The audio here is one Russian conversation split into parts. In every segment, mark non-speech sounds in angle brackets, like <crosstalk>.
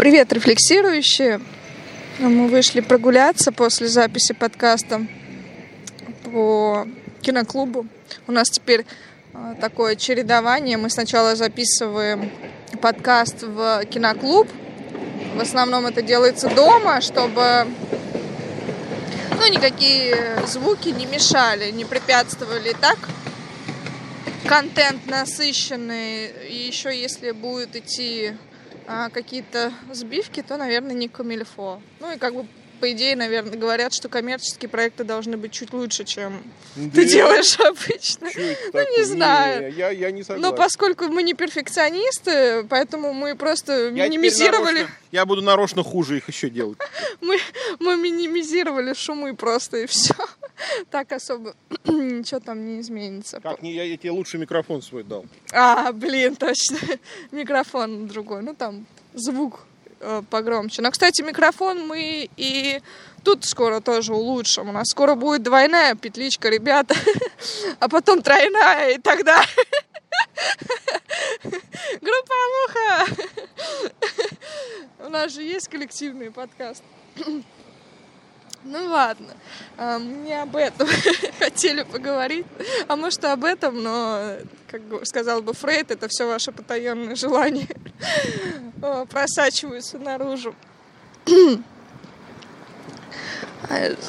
Привет, рефлексирующие! Мы вышли прогуляться после записи подкаста по киноклубу. У нас теперь а, такое чередование. Мы сначала записываем подкаст в киноклуб. В основном это делается дома, чтобы ну, никакие звуки не мешали, не препятствовали. Так контент насыщенный. И еще если будет идти а, какие-то сбивки, то, наверное, не камильфо. Ну и как бы по идее, наверное, говорят, что коммерческие проекты должны быть чуть лучше, чем да ты делаешь обычно. Ну, не не знаю. Я, я не согласен. Но поскольку мы не перфекционисты, поэтому мы просто я минимизировали... Нарочно, я буду нарочно хуже их еще делать. <laughs> мы, мы минимизировали шумы просто, и все. Так особо <clears throat> ничего там не изменится. Как не я, я тебе лучший микрофон свой дал. А, блин, точно. <laughs> Микрофон другой. Ну там звук погромче. Но, кстати, микрофон мы и тут скоро тоже улучшим. У нас скоро будет двойная петличка, ребята, <laughs> а потом тройная, и тогда... <laughs> Группа Муха! <laughs> У нас же есть коллективный подкаст. Ну ладно, а, мы не об этом <laughs> хотели поговорить, а может об этом, но, как сказал бы Фрейд, это все ваше потаенное желание <laughs> просачиваются наружу.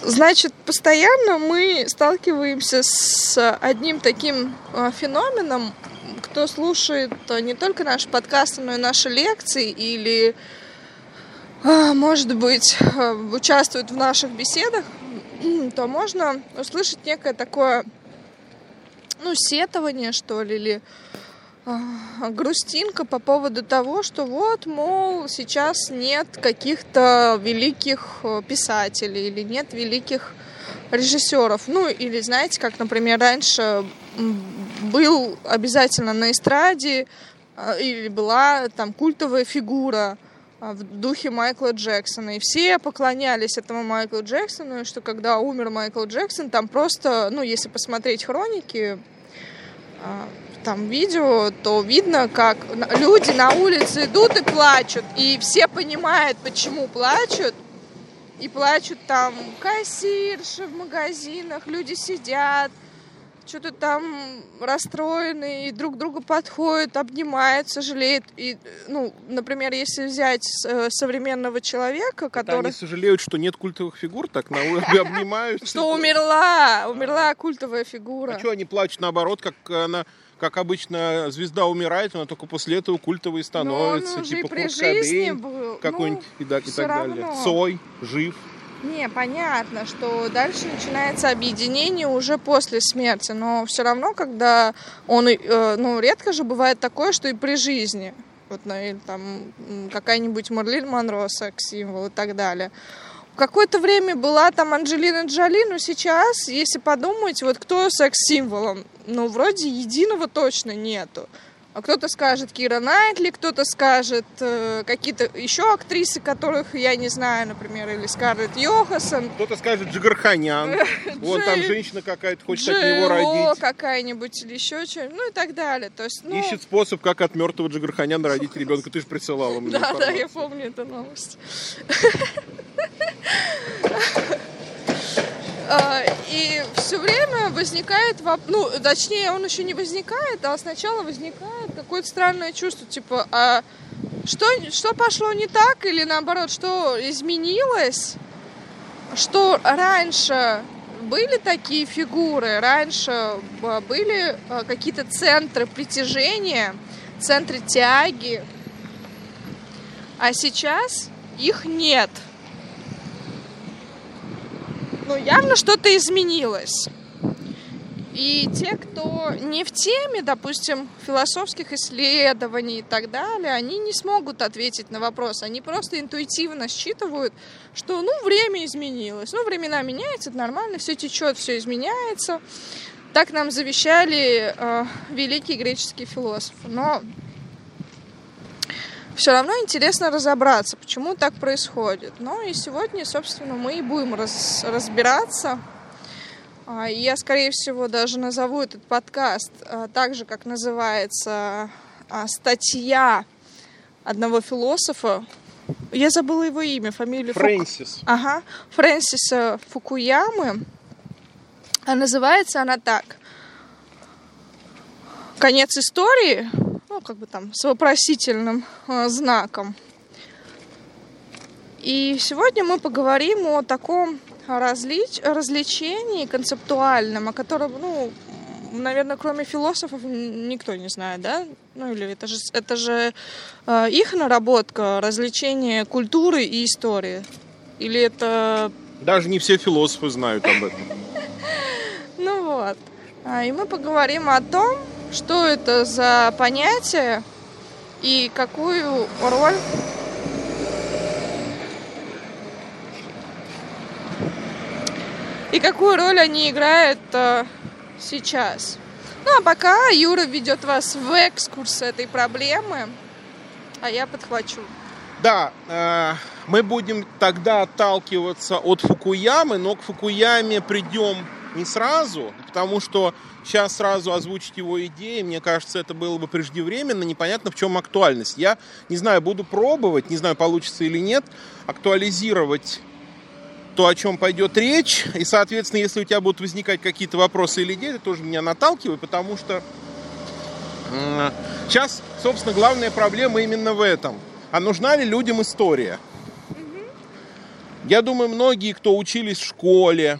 Значит, постоянно мы сталкиваемся с одним таким а, феноменом, кто слушает не только наши подкасты, но и наши лекции или а, может быть, а, участвуют в наших беседах, <clears throat> то можно услышать некое такое, ну, сетование, что ли, или а, грустинка по поводу того, что вот, мол, сейчас нет каких-то великих э, писателей или нет великих режиссеров. Ну, или знаете, как, например, раньше был обязательно на эстраде или была там культовая фигура – а, в духе Майкла Джексона. И все поклонялись этому Майклу Джексону, что когда умер Майкл Джексон, там просто, ну, если посмотреть хроники, а, там видео, то видно, как люди на улице идут и плачут, и все понимают, почему плачут, и плачут там кассирши в магазинах, люди сидят, что-то там расстроены и друг друга подходят, обнимают, сожалеют. И, ну, например, если взять э, современного человека, который... Это они сожалеют, что нет культовых фигур, так на <laughs> обнимают. Что умерла, умерла культовая фигура. А что они плачут наоборот, как она как обычно, звезда умирает, она только после этого культовой становится. типа Курт Кобейн какой-нибудь ну, и, так, и так далее. Цой, жив. Не, понятно, что дальше начинается объединение уже после смерти, но все равно, когда он, э, ну, редко же бывает такое, что и при жизни, вот, ну, или там какая-нибудь Марлин Монро, секс-символ и так далее. Какое-то время была там Анджелина Джоли, но сейчас, если подумать, вот кто секс-символом, ну, вроде единого точно нету. А кто-то скажет Кира Найтли, кто-то скажет э, какие-то еще актрисы, которых я не знаю, например, или Скарлетт Йоханссон. Кто-то скажет Джигарханян. <laughs> Вон там женщина какая-то хочет от него родить. какая-нибудь или еще что-нибудь, ну и так далее. То есть, ну... Ищет способ, как от мертвого Джигарханяна родить ребенка. Ты же присылала мне <laughs> Да, да, я помню эту новость. <laughs> А, и все время возникает, ну, точнее, он еще не возникает, а сначала возникает какое-то странное чувство, типа, а что, что пошло не так, или наоборот, что изменилось, что раньше были такие фигуры, раньше а, были а, какие-то центры притяжения, центры тяги, а сейчас их нет – ну, явно что-то изменилось. И те, кто не в теме, допустим, философских исследований и так далее, они не смогут ответить на вопрос. Они просто интуитивно считывают, что, ну, время изменилось. Ну, времена меняются, это нормально, все течет, все изменяется. Так нам завещали э, великие греческие философы. Но все равно интересно разобраться, почему так происходит. Ну и сегодня, собственно, мы и будем раз, разбираться. А, я, скорее всего, даже назову этот подкаст а, так же, как называется а, статья одного философа, Я забыла его имя, фамилию. Фрэнсис. Фук... Ага, Фрэнсиса Фукуямы. А называется она так. Конец истории, ну, как бы там, с вопросительным э, знаком. И сегодня мы поговорим о таком различ... развлечении концептуальном, о котором, ну, наверное, кроме философов никто не знает, да? Ну или это же, это же э, их наработка, развлечение культуры и истории. Или это... Даже не все философы знают об этом. <laughs> Ну вот. А, и мы поговорим о том, что это за понятие и какую роль и какую роль они играют э, сейчас. Ну а пока Юра ведет вас в экскурс этой проблемы, а я подхвачу. Да, э, мы будем тогда отталкиваться от Фукуямы, но к Фукуяме придем не сразу, потому что сейчас сразу озвучить его идеи, мне кажется, это было бы преждевременно, непонятно в чем актуальность. Я не знаю, буду пробовать, не знаю, получится или нет, актуализировать то, о чем пойдет речь. И, соответственно, если у тебя будут возникать какие-то вопросы или идеи, ты тоже меня наталкивай, потому что сейчас, собственно, главная проблема именно в этом. А нужна ли людям история? Я думаю, многие, кто учились в школе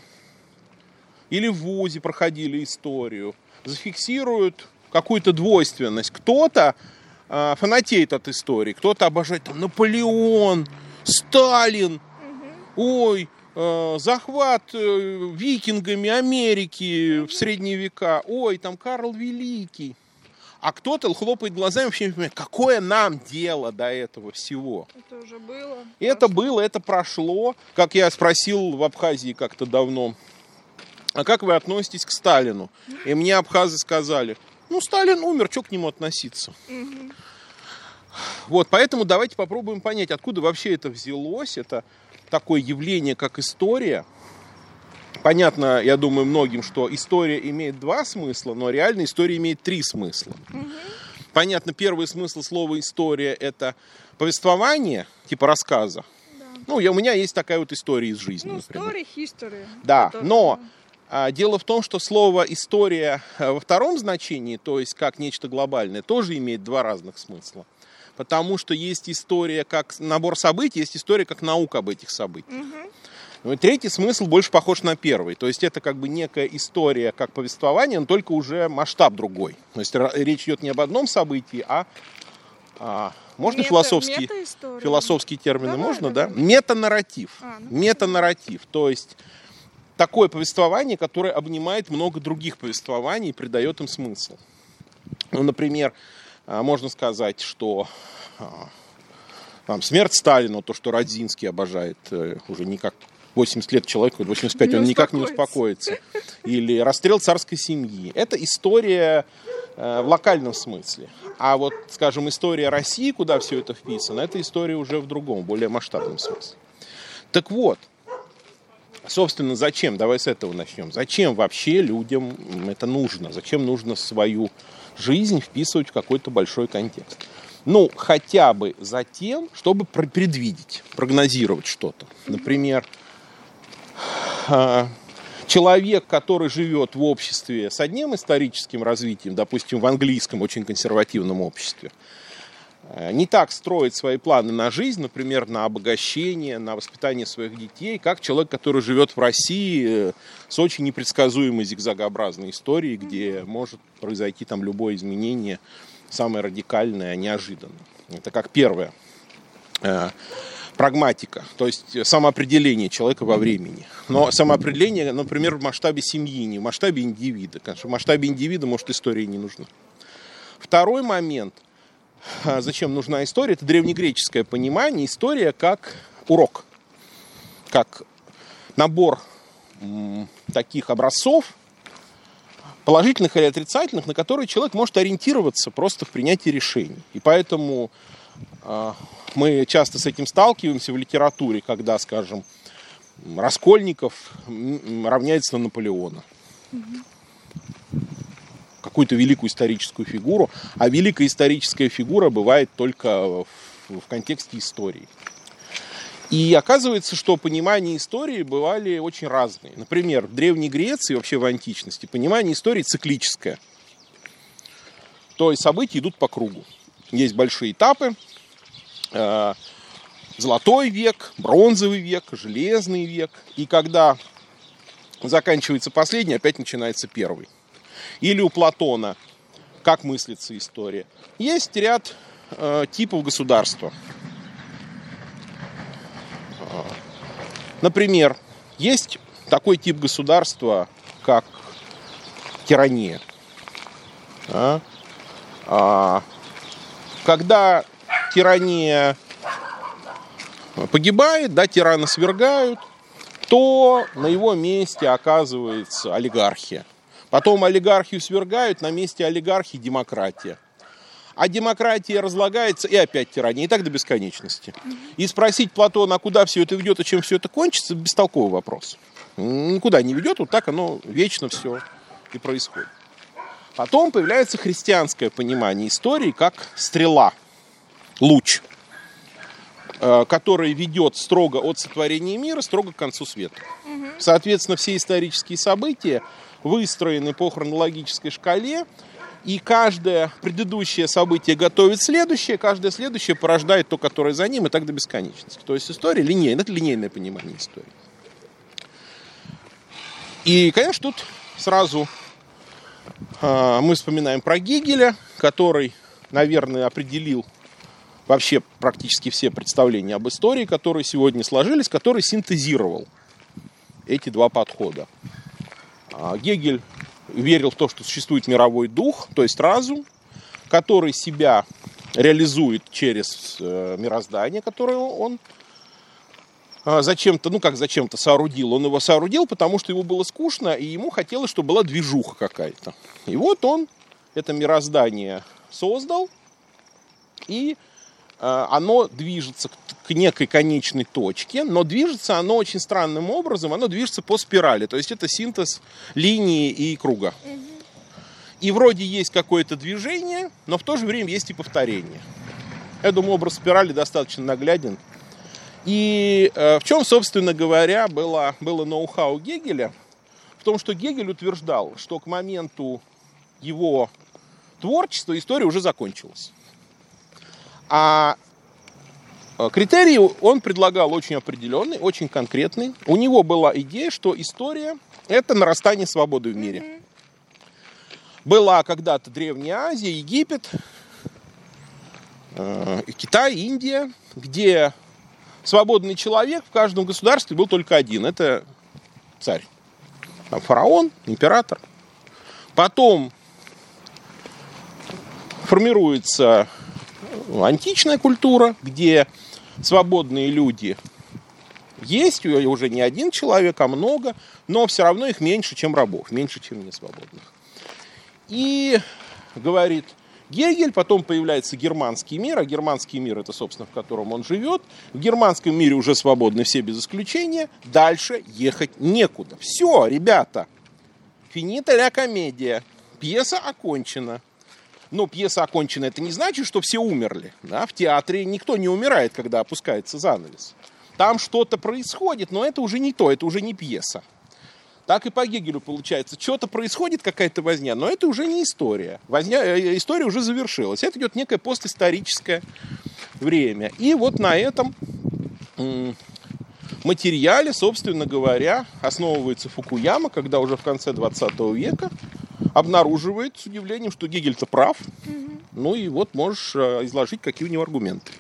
или в ВУЗе, проходили историю, зафиксируют какую-то двойственность. Кто-то э, фанатеет от истории, кто-то обожает там Наполеон, Сталин, ой, Э, захват э, викингами Америки в средние века. Ой, там Карл Великий. А кто-то хлопает глазами, вообще не понимает, какое нам дело до этого всего. Это уже было. Это прошло. было, это прошло. Как я спросил в Абхазии как-то давно, а как вы относитесь к Сталину? И мне абхазы сказали, ну, Сталин умер, что к нему относиться? Угу. Вот, поэтому давайте попробуем понять, откуда вообще это взялось. Это такое явление, как история. Понятно, я думаю, многим, что история имеет два смысла, но реально история имеет три смысла. Угу. Понятно, первый смысл слова история это повествование, типа рассказа. Да. Ну, я, у меня есть такая вот история из жизни. Ну, story, history. Да, это но дело в том, что слово история во втором значении, то есть как нечто глобальное, тоже имеет два разных смысла потому что есть история как набор событий, есть история как наука об этих событиях. Угу. Ну и третий смысл больше похож на первый. То есть это как бы некая история как повествование, но только уже масштаб другой. То есть речь идет не об одном событии, а, а можно мета, философские, философские термины? Давай, можно, да? Метанарратив. А, ну, Метанарратив. То есть такое повествование, которое обнимает много других повествований и придает им смысл. Ну, например, а, можно сказать, что а, там, смерть Сталина, то, что Родзинский обожает э, уже никак 80 лет человеку, 85, не он никак не успокоится. Или расстрел царской семьи. Это история э, в локальном смысле. А вот, скажем, история России, куда все это вписано, это история уже в другом, более масштабном смысле. Так вот, собственно, зачем? Давай с этого начнем. Зачем вообще людям это нужно? Зачем нужно свою жизнь вписывать в какой-то большой контекст. Ну, хотя бы за тем, чтобы предвидеть, прогнозировать что-то. Например, а, человек, который живет в обществе с одним историческим развитием, допустим, в английском очень консервативном обществе, не так строить свои планы на жизнь, например, на обогащение, на воспитание своих детей, как человек, который живет в России э, с очень непредсказуемой зигзагообразной историей, где может произойти там любое изменение, самое радикальное, неожиданное. Это как первое. Э, прагматика, то есть самоопределение человека во времени. Но самоопределение, например, в масштабе семьи, не в масштабе индивида. Конечно, в масштабе индивида, может, истории не нужна. Второй момент – а зачем нужна история, это древнегреческое понимание. История как урок, как набор таких образцов, положительных или отрицательных, на которые человек может ориентироваться просто в принятии решений. И поэтому э, мы часто с этим сталкиваемся в литературе, когда, скажем, Раскольников равняется на Наполеона. Угу какую-то великую историческую фигуру, а великая историческая фигура бывает только в в контексте истории. И оказывается, что понимание истории бывали очень разные. Например, в Древней Греции, вообще в античности, понимание истории циклическое. То есть события идут по кругу. Есть большие этапы. Э, золотой век, бронзовый век, железный век. И когда заканчивается последний, опять начинается первый. Или у Платона, как мыслится история. Есть ряд э, типов государства. Например, есть такой тип государства, как тирания. А? А, когда тирания погибает, да, тирана свергают, то на его месте оказывается олигархия. Потом олигархию свергают, на месте олигархии демократия а демократия разлагается, и опять тирания, и так до бесконечности. И спросить Платона, а куда все это ведет и чем все это кончится, бестолковый вопрос. Никуда не ведет, вот так оно вечно все и происходит. Потом появляется христианское понимание истории как стрела, луч, э, который ведет строго от сотворения мира, строго к концу света. Соответственно, все исторические события выстроены по хронологической шкале, и каждое предыдущее событие готовит следующее, каждое следующее порождает то, которое за ним, и так до бесконечности. То есть история линейная, это линейное понимание истории. И, конечно, тут сразу э, мы вспоминаем про Гегеля, который, наверное, определил вообще практически все представления об истории, которые сегодня сложились, который синтезировал эти два подхода. А Гегель верил в то, что существует мировой дух, то есть разум, который себя реализует через э, мироздание, которое он э, зачем-то, ну как зачем-то соорудил. Он его соорудил, потому что ему было скучно, и ему хотелось, чтобы была движуха какая-то. И вот он это мироздание создал, и э, оно движется к некой конечной точке, но движется оно очень странным образом, оно движется по спирали, то есть это синтез линии и круга. И вроде есть какое-то движение, но в то же время есть и повторение. Я думаю, образ спирали достаточно нагляден. И э, в чем, собственно говоря, было, было ноу-хау Гегеля? В том, что Гегель утверждал, что к моменту его творчества история уже закончилась. А критерий он предлагал очень определенный, очень конкретный. У него была идея, что история – это нарастание свободы в мире. Была когда-то Древняя Азия, Египет, э, Китай, Индия, где свободный человек в каждом государстве был только один – это царь. Там фараон, император. Потом формируется античная культура, где свободные люди есть, уже не один человек, а много, но все равно их меньше, чем рабов, меньше, чем несвободных. И говорит Гегель, потом появляется германский мир, а германский мир это, собственно, в котором он живет. В германском мире уже свободны все без исключения, дальше ехать некуда. Все, ребята, финита ля комедия, пьеса окончена но пьеса окончена, это не значит, что все умерли. Да? В театре никто не умирает, когда опускается занавес. Там что-то происходит, но это уже не то, это уже не пьеса. Так и по Гегелю получается. Что-то происходит, какая-то возня, но это уже не история. Возня, э, история уже завершилась. Это идет некое постисторическое время. И вот на этом материале, собственно говоря, основывается Фукуяма, когда уже в конце 20 века обнаруживает с удивлением, что Гегель-то прав. Угу. Ну и вот можешь э, изложить, какие у него аргументы.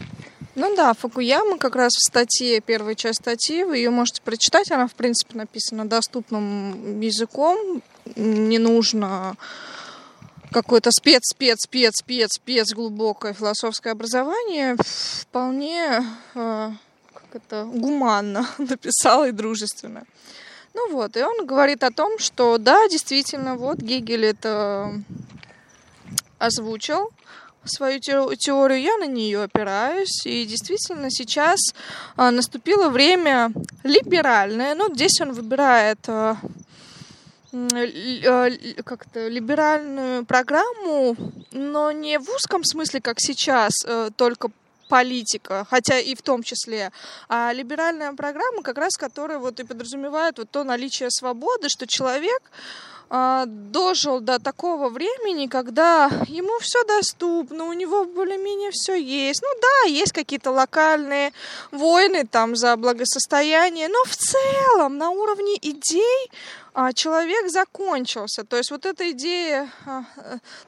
Ну да, Фукуяма как раз в статье, первая часть статьи, вы ее можете прочитать, она, в принципе, написана доступным языком, не нужно какое-то спец, спец, спец, спец, спец глубокое философское образование, вполне э, как это, гуманно <laughs> написал и дружественно. Ну вот, и он говорит о том, что да, действительно, вот Гегель это озвучил, свою теорию, я на нее опираюсь. И действительно сейчас а, наступило время либеральное. Ну, здесь он выбирает а, а, как-то либеральную программу, но не в узком смысле, как сейчас, а, только политика, хотя и в том числе, а либеральная программа как раз, которая вот и подразумевает вот то наличие свободы, что человек дожил до такого времени, когда ему все доступно, у него более-менее все есть. Ну да, есть какие-то локальные войны там за благосостояние, но в целом на уровне идей а, человек закончился. То есть вот эта идея, а,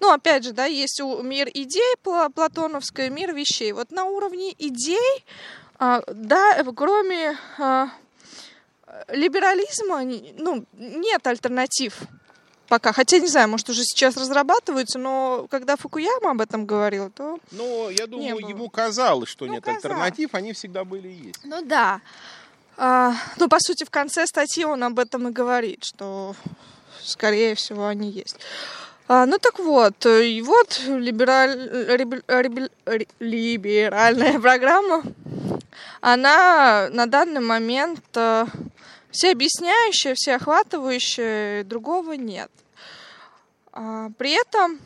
ну опять же, да, есть мир идей платоновская, мир вещей. Вот на уровне идей, да, кроме либерализма, ну, нет альтернатив пока. Хотя, не знаю, может, уже сейчас разрабатываются, но когда Фукуяма об этом говорил, то... Ну, я думаю, ему казалось, что ну, нет казалось. альтернатив, они всегда были и есть. Ну да. А, ну, по сути, в конце статьи он об этом и говорит, что, скорее всего, они есть. А, ну так вот, и вот либераль, либер, либеральная программа, она на данный момент э, всеобъясняющая, всеохватывающая, другого нет. А, при этом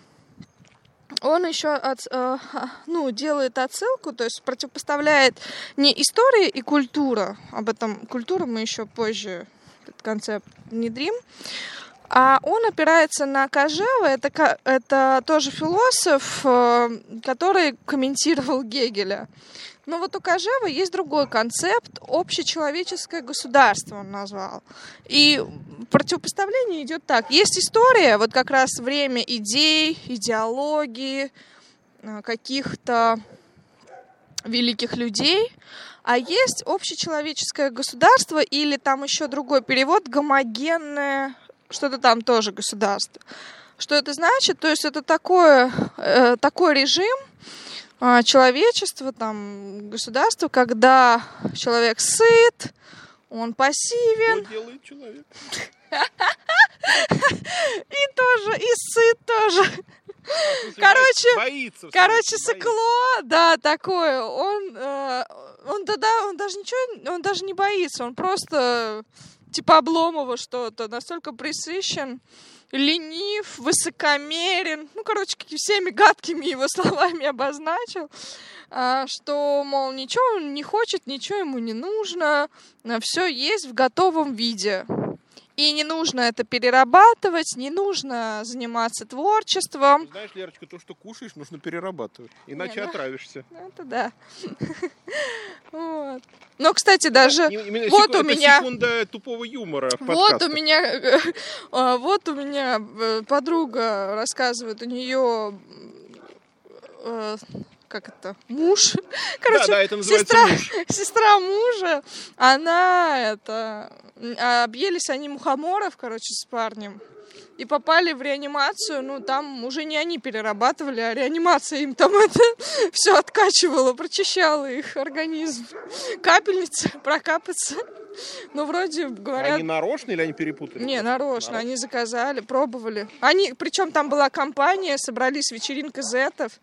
он еще от, э, ну, делает отсылку, то есть противопоставляет не история и культура, об этом культуру мы еще позже этот концепт внедрим, а он опирается на Кожева, это, это тоже философ, э, который комментировал Гегеля. Но вот у Кожева есть другой концепт, общечеловеческое государство он назвал. И противопоставление идет так. Есть история, вот как раз время идей, идеологии, э, каких-то великих людей, а есть общечеловеческое государство или там еще другой перевод, гомогенное что-то там тоже государство. Что это значит? То есть это такое, э, такой режим э, человечества, там, государства, когда человек сыт, он пассивен. Что делает человек? <laughs> И тоже, и сыт тоже. Короче, боится, короче, сыкло, да, такое. Он, э, он тогда, он даже ничего, он даже не боится, он просто типа Обломова что-то, настолько присыщен, ленив, высокомерен, ну, короче, всеми гадкими его <laughs> словами обозначил, а, что, мол, ничего он не хочет, ничего ему не нужно, все есть в готовом виде. И не нужно это перерабатывать, не нужно заниматься творчеством. Знаешь, Лерочка, то, что кушаешь, нужно перерабатывать, иначе не, ну, отравишься. Ну, это да. <laughs> Вот. Но, кстати, даже Именно вот у меня секунда тупого юмора. Вот у меня, <laughs> а, вот у меня э, подруга рассказывает, у нее э, как это, муж. Короче, да, да, это называется сестра, муж. <laughs> Сестра мужа, она это, объелись они мухоморов, короче, с парнем. И попали в реанимацию, ну там уже не они перерабатывали, а реанимация им там <laughs> это все откачивала, прочищала их организм. Капельница, <laughs> прокапаться. Ну, вроде говорят... Они нарочно или они перепутали? Не, нарочно. нарочно. Они заказали, пробовали. Они, причем там была компания, собрались вечеринка зетов.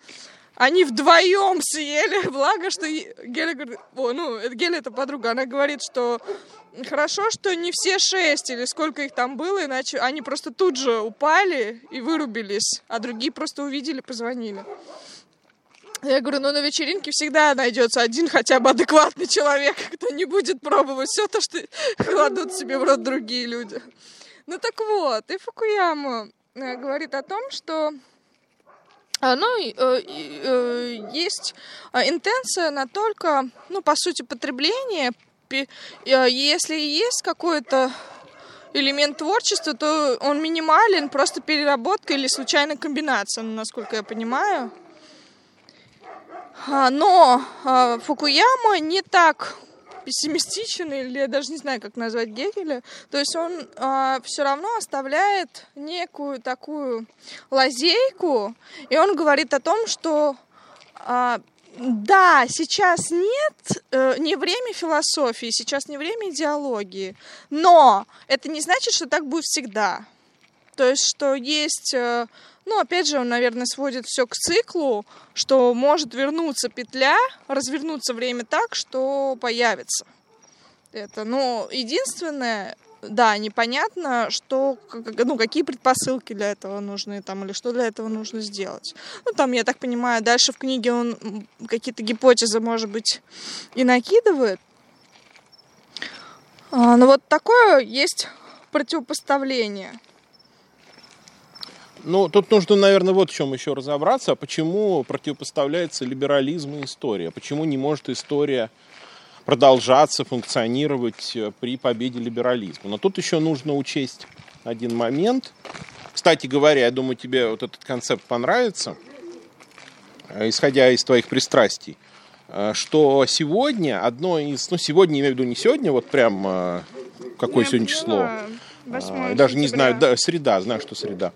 Они вдвоем съели, <laughs> благо, что Геля говорит, о, ну, Геля это подруга, она говорит, что хорошо, что не все шесть или сколько их там было, иначе они просто тут же упали и вырубились, а другие просто увидели, позвонили. Я говорю, ну на вечеринке всегда найдется один хотя бы адекватный человек, <laughs> кто не будет пробовать все то, что <laughs> кладут себе в рот другие люди. Ну так вот, и Фукуяма э, говорит о том, что ну, есть а, интенция на только, ну, по сути, потребление. Если есть какой-то элемент творчества, то он минимален, просто переработка или случайная комбинация, насколько я понимаю. Но Фукуяма не так пессимистичен, или я даже не знаю, как назвать Гегеля. То есть он э, а, все равно оставляет некую такую лазейку, и он говорит о том, что э, да, сейчас нет, э, не время философии, сейчас не время идеологии, но это не значит, что так будет всегда. То есть, что есть, э, ну, опять же, он, наверное, сводит все к циклу, что может вернуться петля, развернуться время так, что появится это. Но единственное, да, непонятно, что, ну, какие предпосылки для этого нужны, там, или что для этого нужно сделать. Ну, там, я так понимаю, дальше в книге он какие-то гипотезы, может быть, и накидывает. А, но вот такое есть противопоставление. Ну, тут нужно, наверное, вот в чем еще разобраться. Почему противопоставляется либерализм и история? Почему не может история продолжаться, функционировать э, при победе либерализма. Но тут еще нужно учесть один момент. Кстати говоря, я думаю, тебе вот этот концепт понравится, э, исходя из твоих пристрастий, э, что сегодня одно из... Ну, сегодня, имею в виду не сегодня, вот прям какое я сегодня число. Даже не знаю, да, среда, знаю, что среда.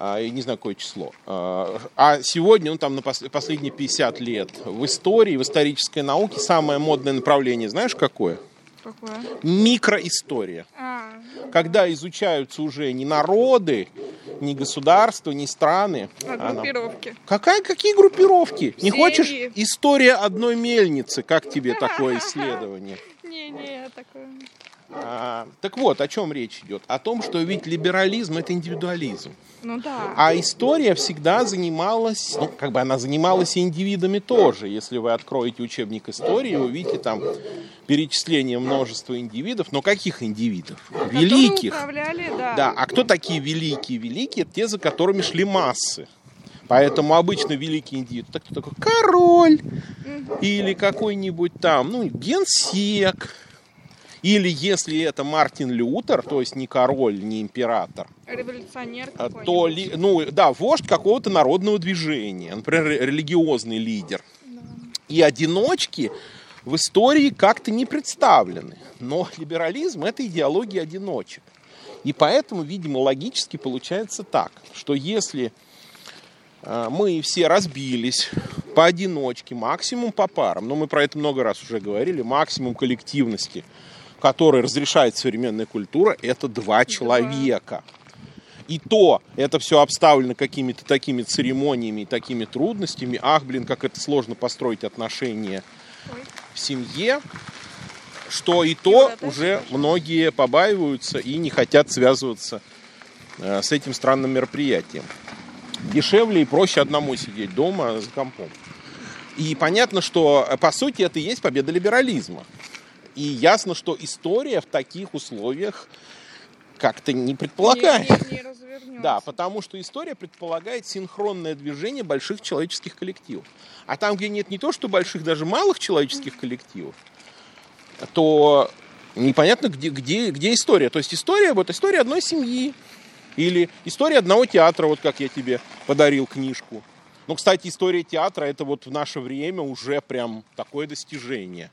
А, я не знаю, какое число. А, а сегодня, ну там на последние 50 лет, в истории, в исторической науке самое модное направление, знаешь, какое? Какое? Микроистория. А. Когда изучаются уже не народы, не государства, не страны. А группировки. Она... Какая, какие группировки? Серии. Не хочешь история одной мельницы? Как тебе такое <laughs> исследование? Не-не, такое. А, так вот, о чем речь идет? О том, что ведь либерализм это индивидуализм. Ну да. А история всегда занималась, ну, как бы она занималась и индивидами тоже. Если вы откроете учебник истории, вы увидите там перечисление множества индивидов. Но каких индивидов? Великих. Да. да. А кто такие великие? Великие это те, за которыми шли массы. Поэтому обычно великий индивид, это кто такой? Король. Или какой-нибудь там, ну, генсек или если это Мартин Лютер, то есть не король, не император, революционер а, то ли, ну да, вождь какого-то народного движения, например, религиозный лидер. Да. И одиночки в истории как-то не представлены. Но либерализм это идеология одиночек. И поэтому, видимо, логически получается так, что если а, мы все разбились поодиночке, максимум по парам, но мы про это много раз уже говорили, максимум коллективности – который разрешает современная культура, это два человека. И то это все обставлено какими-то такими церемониями и такими трудностями. Ах, блин, как это сложно построить отношения в семье, что и то уже многие побаиваются и не хотят связываться э, с этим странным мероприятием. Дешевле и проще одному сидеть дома за компом. И понятно, что э, по сути это и есть победа либерализма. И ясно, что история в таких условиях как-то не предполагает. Не, не, не да, потому что история предполагает синхронное движение больших человеческих коллективов. А там, где нет не то, что больших, даже малых человеческих коллективов, то непонятно, где, где, где история. То есть история, вот история одной семьи. Или история одного театра, вот как я тебе подарил книжку. Ну, кстати, история театра это вот в наше время уже прям такое достижение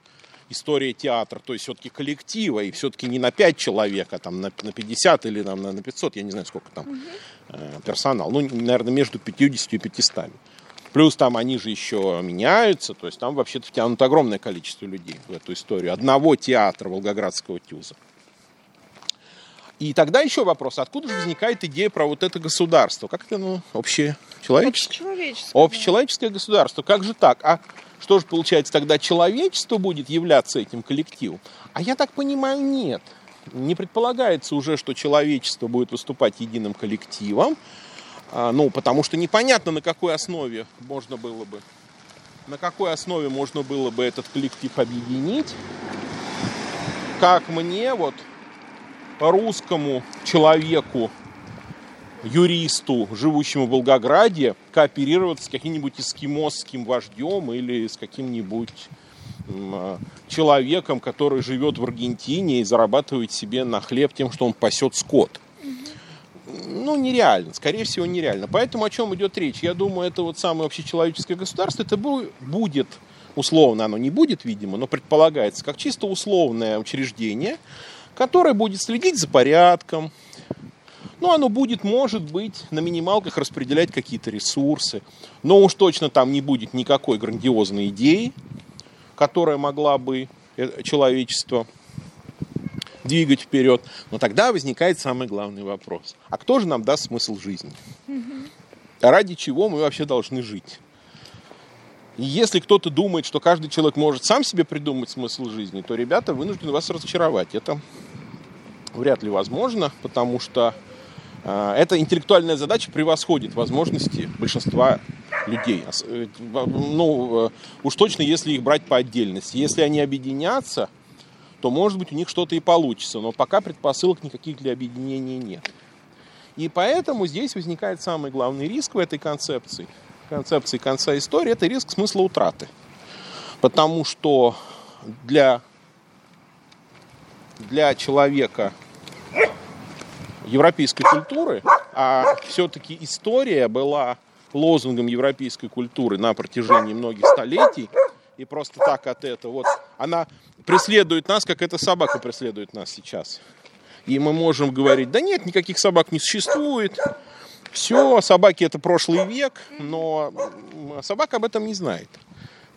история театра, то есть все-таки коллектива, и все-таки не на 5 человек, а там на, на 50 или там, на 500, я не знаю, сколько там э, персонал. Ну, наверное, между 50 и 500. Плюс там они же еще меняются, то есть там вообще-то втянут огромное количество людей в эту историю. Одного театра Волгоградского тюза. И тогда еще вопрос, откуда же возникает идея про вот это государство? Как это, ну, общее человеческое? Общечеловеческое. Общечеловеческое государство. Как же так? А что же получается, тогда человечество будет являться этим коллективом? А я так понимаю, нет. Не предполагается уже, что человечество будет выступать единым коллективом. А, ну, потому что непонятно, на какой основе можно было бы на какой основе можно было бы этот коллектив объединить. Как мне, вот, русскому человеку, юристу, живущему в Волгограде, кооперироваться с каким-нибудь эскимосским вождем или с каким-нибудь а, человеком, который живет в Аргентине и зарабатывает себе на хлеб тем, что он пасет скот. Ну, нереально, скорее всего, нереально. Поэтому о чем идет речь? Я думаю, это вот самое общечеловеческое государство, это будет, условно, оно не будет, видимо, но предполагается, как чисто условное учреждение, которое будет следить за порядком, ну, оно будет, может быть, на минималках распределять какие-то ресурсы, но уж точно там не будет никакой грандиозной идеи, которая могла бы э, человечество двигать вперед. Но тогда возникает самый главный вопрос. А кто же нам даст смысл жизни? Ради чего мы вообще должны жить? И если кто-то думает, что каждый человек может сам себе придумать смысл жизни, то ребята вынуждены вас разочаровать. Это вряд ли возможно, потому что э, эта интеллектуальная задача превосходит возможности большинства людей. Э, ну, э, уж точно, если их брать по отдельности. Если они объединятся, то, может быть, у них что-то и получится. Но пока предпосылок никаких для объединения нет. И поэтому здесь возникает самый главный риск в этой концепции, концепции конца истории, это риск смысла утраты. Потому что для, для человека европейской культуры, а все-таки история была лозунгом европейской культуры на протяжении многих столетий, и просто так от этого, вот, она преследует нас, как эта собака преследует нас сейчас. И мы можем говорить, да нет, никаких собак не существует, все, собаки это прошлый век, но собака об этом не знает.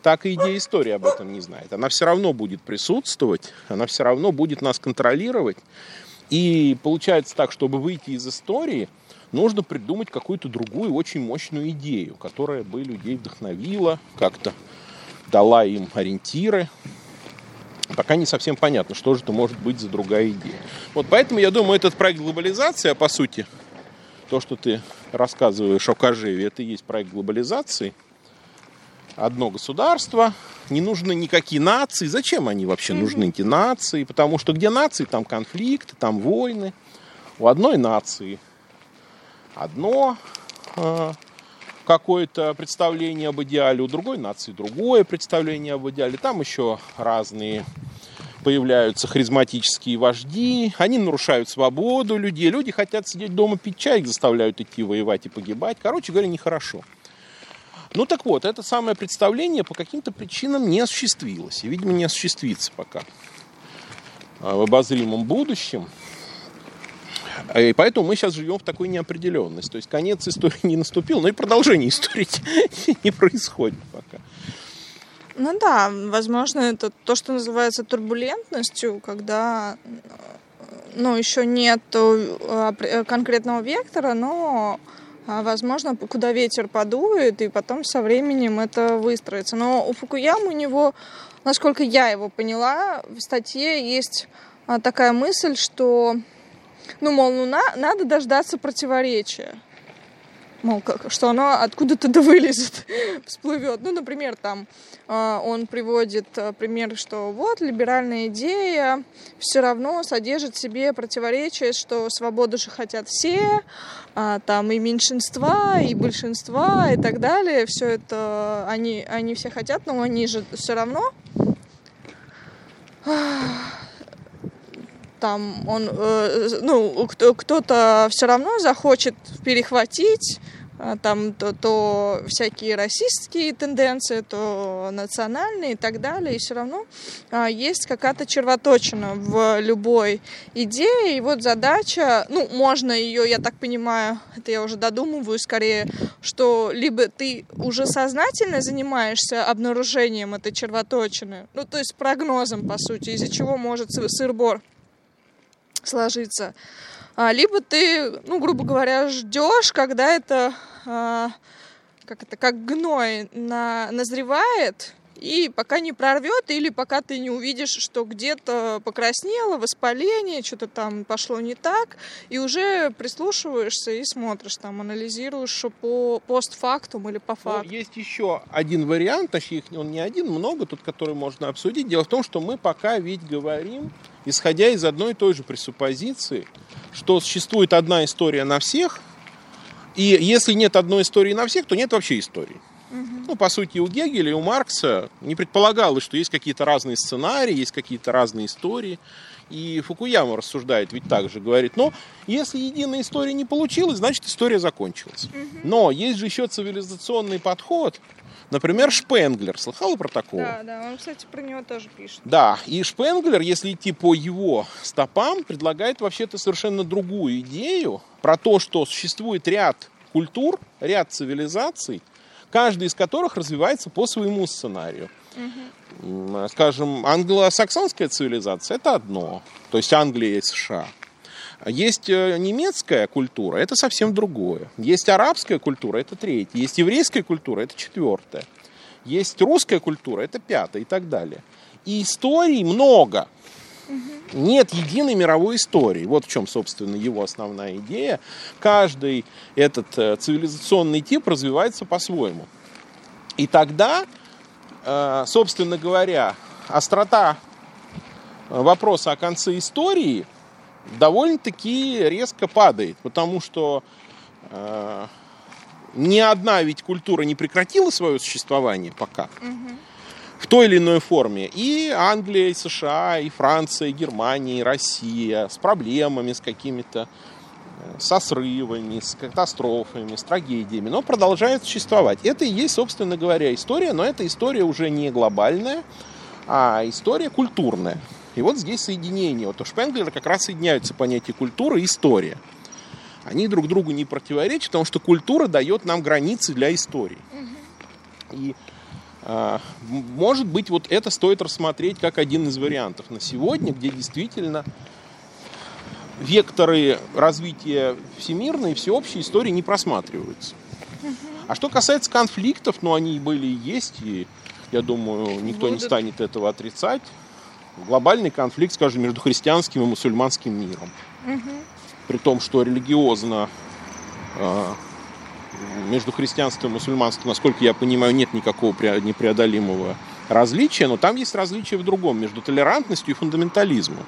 Так и идея истории об этом не знает. Она все равно будет присутствовать, она все равно будет нас контролировать. И получается так, чтобы выйти из истории, нужно придумать какую-то другую очень мощную идею, которая бы людей вдохновила, как-то дала им ориентиры. Пока не совсем понятно, что же это может быть за другая идея. Вот поэтому я думаю, этот проект глобализации, а по сути, то, что ты рассказываешь о Кожеве, это и есть проект глобализации. Одно государство, не нужны никакие нации. Зачем они вообще нужны, эти нации? Потому что где нации, там конфликты, там войны. У одной нации одно э, какое-то представление об идеале, у другой нации другое представление об идеале. Там еще разные появляются харизматические вожди, они нарушают свободу людей, люди хотят сидеть дома пить чай, их заставляют идти воевать и погибать. Короче говоря, нехорошо. Ну так вот, это самое представление по каким-то причинам не осуществилось. И, видимо, не осуществится пока а, в обозримом будущем. И поэтому мы сейчас живем в такой неопределенности. То есть конец истории не наступил, но и продолжение истории <laughs> не происходит пока. Ну да, возможно, это то, что называется турбулентностью, когда ну, еще нет э, конкретного вектора, но а, возможно, куда ветер подует, и потом со временем это выстроится. Но у Фукуямы у него, насколько я его поняла, в статье есть а, такая мысль, что ну, мол, ну, на, надо дождаться противоречия. Мол, как, что оно откуда-то да <laughs> вылезет, всплывет. Ну, например, там э, он приводит э, пример, что вот либеральная идея все равно содержит в себе противоречие, что свободу же хотят все, а, там и меньшинства, и большинства, и так далее. Все это они, они все хотят, но они же все равно там он, э, ну, кто-то все равно захочет перехватить э, там то, то всякие расистские тенденции, то национальные и так далее, и все равно а, есть какая-то червоточина в любой идее, и вот задача, ну, можно ее, я так понимаю, это я уже додумываю скорее, что либо ты уже сознательно занимаешься обнаружением этой червоточины, ну, то есть прогнозом, по сути, из-за чего может сыр-бор сложиться. А, либо ты, ну, грубо говоря, ждешь, когда это, а, как это, как гной на, назревает, и пока не прорвет, или пока ты не увидишь, что где-то покраснело, воспаление, что-то там пошло не так, и уже прислушиваешься и смотришь, там, анализируешь по постфактум или по ну, факту. Ну, есть еще один вариант, точнее, он не один, много тут, который можно обсудить. Дело в том, что мы пока ведь говорим, исходя из одной и той же пресуппозиции, что существует одна история на всех, и если нет одной истории на всех, то нет вообще истории. Ну, по сути, у Гегеля и у Маркса не предполагалось, что есть какие-то разные сценарии, есть какие-то разные истории. И Фукуяма рассуждает ведь так же, говорит, но если единая история не получилась, значит история закончилась. Но есть же еще цивилизационный подход, Например, Шпенглер. Слыхала про такого? Да, да, он, кстати, про него тоже пишет. Да, и Шпенглер, если идти по его стопам, предлагает вообще-то совершенно другую идею про то, что существует ряд культур, ряд цивилизаций, каждый из которых развивается по своему сценарию. Угу. Скажем, англосаксонская цивилизация это одно, то есть Англия и США. Есть э, немецкая культура, это совсем другое. Есть арабская культура, это третье. Есть еврейская культура, это четвертое. Есть русская культура, это пятое и так далее. И историй много. Угу. нет единой мировой истории. Вот в чем, собственно, его основная идея. Каждый этот э, цивилизационный тип развивается по-своему. И тогда, э, собственно говоря, острота вопроса о конце истории довольно-таки резко падает, потому что э, ни одна ведь культура не прекратила свое существование пока. В той или иной форме. И Англия, и США, и Франция, и Германия, и Россия с проблемами, с какими-то э, со срывами, с катастрофами, с трагедиями, но продолжает существовать. Это и есть, собственно говоря, история, но эта история уже не глобальная, а история культурная. И вот здесь соединение. Вот у Шпенглера как раз соединяются понятия культура и история. Они друг другу не противоречат, потому что культура дает нам границы для истории. И а, может быть, вот это стоит рассмотреть как один из вариантов на сегодня, где действительно векторы развития всемирной и всеобщей истории не просматриваются. А что касается конфликтов, ну они были и есть, и я думаю, никто Будут. не станет этого отрицать. Глобальный конфликт, скажем, между христианским и мусульманским миром. Угу. При том, что религиозно а, между христианством и мусульманством, насколько я понимаю, нет никакого непреодолимого различия, но там есть различие в другом, между толерантностью и фундаментализмом.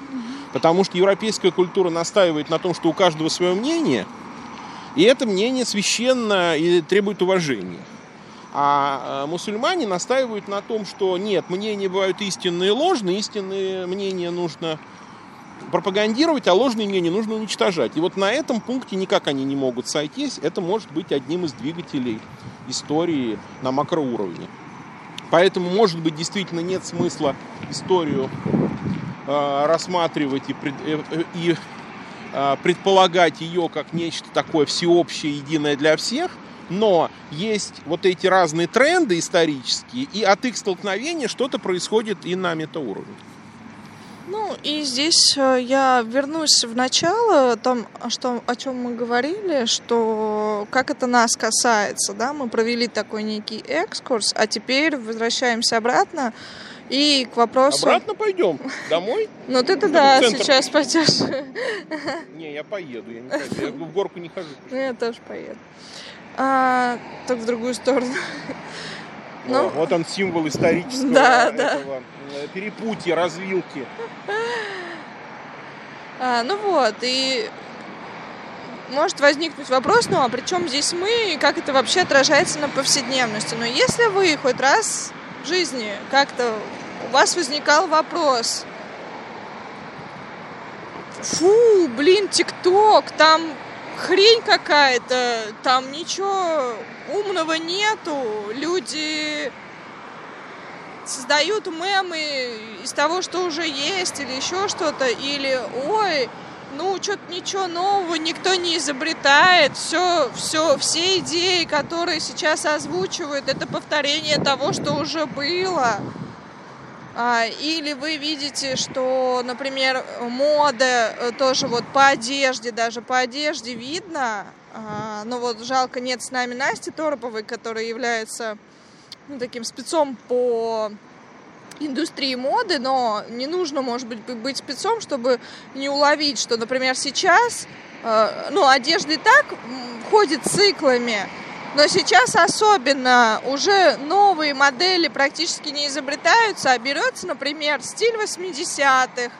Потому что европейская культура настаивает на том, что у каждого свое мнение, и это мнение священно и требует уважения. А, а мусульмане настаивают на том, что нет, мнения бывают истинные и ложные, истинные мнения нужно пропагандировать, а ложные мнения нужно уничтожать. И вот на этом пункте никак они не могут сойтись. Это может быть одним из двигателей истории на макроуровне. Поэтому, может быть, действительно нет смысла историю э, рассматривать и, пред, э, э и э, предполагать ее как нечто такое всеобщее, единое для всех. Но есть вот эти разные тренды исторические, и от их столкновения что-то происходит и на метауровне. Ну, и здесь э, я вернусь в начало, том, что, о чем мы говорили, что как это нас касается, да, мы провели такой некий экскурс, а теперь возвращаемся обратно и к вопросу... Обратно пойдем? Домой? Ну ты туда сейчас пойдешь. Не, я поеду, я не пойду, я в горку не хожу. Ну, я тоже поеду. А, только в другую сторону. Ну, вот он символ исторического да, этого да. перепутья, развилки. А, ну вот, и может возникнуть вопрос, ну а при чем здесь мы и как это вообще отражается на повседневности? Но если вы хоть раз в жизни как-то у вас возникал вопрос, фу, блин, ТикТок, там хрень какая-то, там ничего умного нету, люди создают мемы из того, что уже есть, или еще что-то, или ой, ну, что-то ничего нового никто не изобретает, все, все, все идеи, которые сейчас озвучивают, это повторение того, что уже было. А, или вы видите, что, например, мода э, тоже вот по одежде, даже по одежде видно. А, ну вот жалко нет с нами Насти Тороповой, которая является ну, таким спецом по индустрии моды, но не нужно, может быть, быть спецом, чтобы не уловить, что, например, сейчас, э, ну, одежда и так ходит циклами, но сейчас особенно уже новые модели практически не изобретаются, а берется, например, стиль 80-х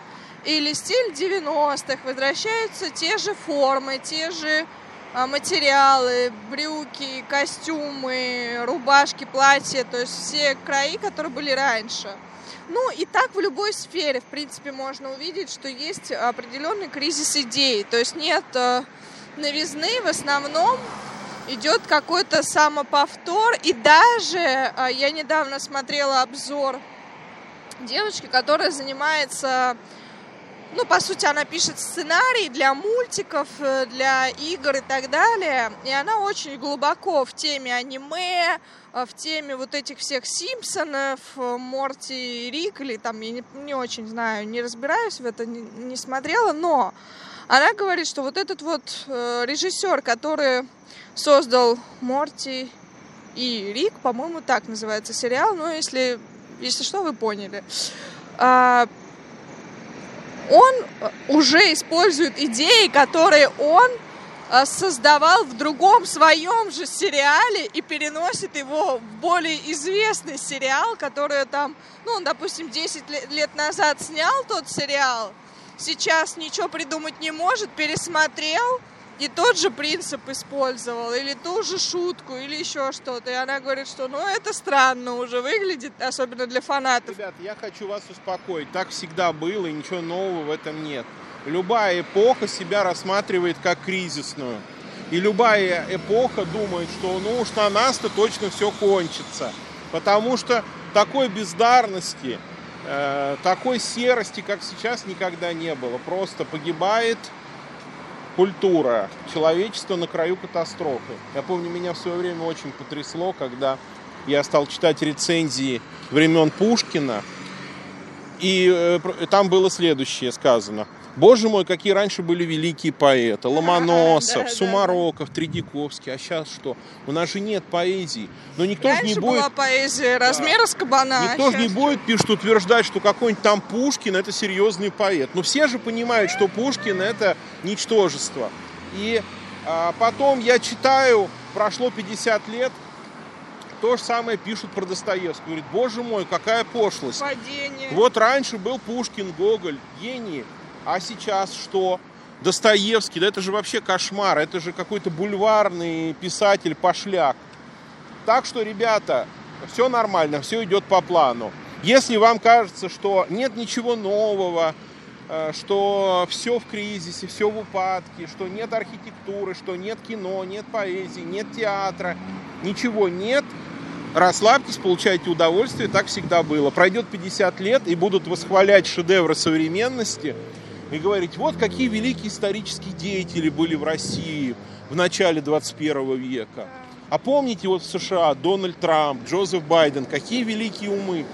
или стиль 90-х, возвращаются те же формы, те же а, материалы, брюки, костюмы, рубашки, платья, то есть все краи, которые были раньше. Ну и так в любой сфере, в принципе, можно увидеть, что есть определенный кризис идей, то есть нет э, новизны, в основном идет какой-то самоповтор. И даже а, я недавно смотрела обзор девочки, которая занимается ну, по сути, она пишет сценарий для мультиков, э, для игр и так далее. И она очень глубоко в теме аниме, э, в теме вот этих всех Симпсонов, э, Морти и Рик, или там, я не, не очень знаю, не разбираюсь в это, не, не смотрела, но она говорит, что вот этот вот режиссер, который создал Морти и Рик, по-моему, так называется сериал, но если, если что, вы поняли. А, он уже использует идеи, которые он а, создавал в другом своем же сериале и переносит его в более известный сериал, который там, ну, допустим, 10 лет назад снял тот сериал, сейчас ничего придумать не может, пересмотрел, и тот же принцип использовал, или ту же шутку, или еще что-то. И она говорит, что ну это странно уже выглядит, особенно для фанатов. Ребят, я хочу вас успокоить. Так всегда было, и ничего нового в этом нет любая эпоха себя рассматривает как кризисную. И любая эпоха думает, что ну уж на нас-то точно все кончится. Потому что такой бездарности, такой серости, как сейчас, никогда не было. Просто погибает культура, человечество на краю катастрофы. Я помню, меня в свое время очень потрясло, когда я стал читать рецензии времен Пушкина, и э, там было следующее сказано – Боже мой, какие раньше были великие поэты. <laughs> Ломоносов, Сумароков, Тредяковский. А сейчас что? У нас же нет поэзии. Но никто раньше же не будет... была поэзия размера с кабана. Никто а же не будет, пишет, утверждать, что какой-нибудь там Пушкин это серьезный поэт. Но все же понимают, что Пушкин это ничтожество. И а, потом я читаю, прошло 50 лет, то же самое пишут про Достоевского. Говорит, боже мой, какая пошлость. Падение. Вот раньше был Пушкин, Гоголь, гении. А сейчас что? Достоевский, да это же вообще кошмар, это же какой-то бульварный писатель пошляк. Так что, ребята, все нормально, все идет по плану. Если вам кажется, что нет ничего нового, э, что все в кризисе, все в упадке, что нет архитектуры, что нет кино, нет поэзии, нет театра, ничего нет, расслабьтесь, получайте удовольствие, так всегда было. Пройдет 50 лет и будут восхвалять шедевры современности – и говорить, вот какие великие исторические деятели были в России в начале 21 века. А помните вот в США Дональд Трамп, Джозеф Байден, какие великие умы.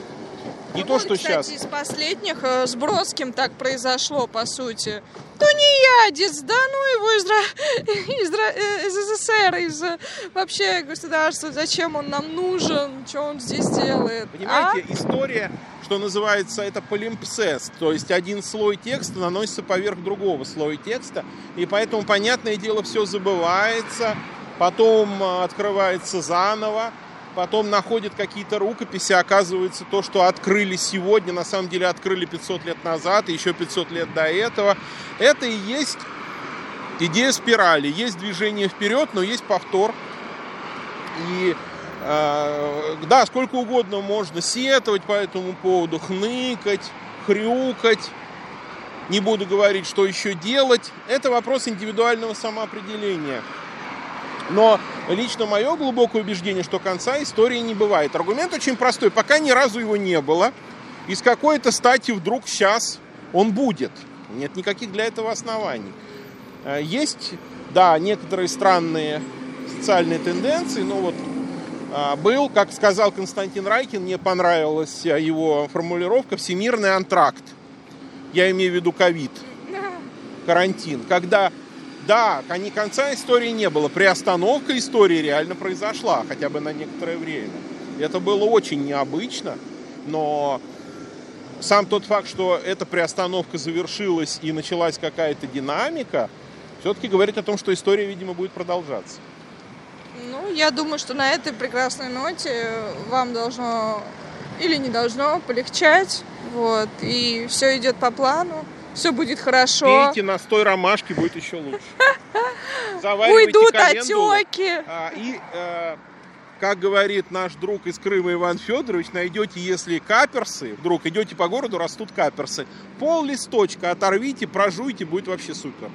Не ну, то, что кстати, сейчас. из последних э, с Бродским так произошло, по сути. То не я, дец, да ну его из, <laughs> из, э, из СССР, из э, вообще государства, зачем он нам нужен, что он здесь делает. Понимаете, а? история, что называется, это полимпсест, то есть один слой текста наносится поверх другого слоя текста, и поэтому, понятное дело, все забывается, потом открывается заново, потом находят какие-то рукописи, оказывается, то, что открыли сегодня, на самом деле открыли 500 лет назад и еще 500 лет до этого. Это и есть идея спирали. Есть движение вперед, но есть повтор. И э, да, сколько угодно можно сетовать по этому поводу, хныкать, хрюкать. Не буду говорить, что еще делать. Это вопрос индивидуального самоопределения. Но лично мое глубокое убеждение, что конца истории не бывает. Аргумент очень простой. Пока ни разу его не было, и с какой-то стати вдруг сейчас он будет. Нет никаких для этого оснований. Э, есть, да, некоторые странные социальные тенденции, но вот а, был, как сказал Константин Райкин, мне понравилась его формулировка, всемирный антракт. Я имею в виду ковид, <laughs> карантин. Когда да, ни конца истории не было. Приостановка истории реально произошла, хотя бы на некоторое время. Это было очень необычно, но сам тот факт, что эта приостановка завершилась и началась какая-то динамика, все-таки говорит о том, что история, видимо, будет продолжаться. Ну, я думаю, что на этой прекрасной ноте вам должно или не должно полегчать, вот, и все идет по плану все будет хорошо. Пейте настой ромашки, будет еще лучше. <laughs> Уйдут отеки. А, и, э, как говорит наш друг из Крыма Иван Федорович, найдете, если каперсы, вдруг идете по городу, растут каперсы, пол листочка оторвите, прожуйте, будет вообще супер.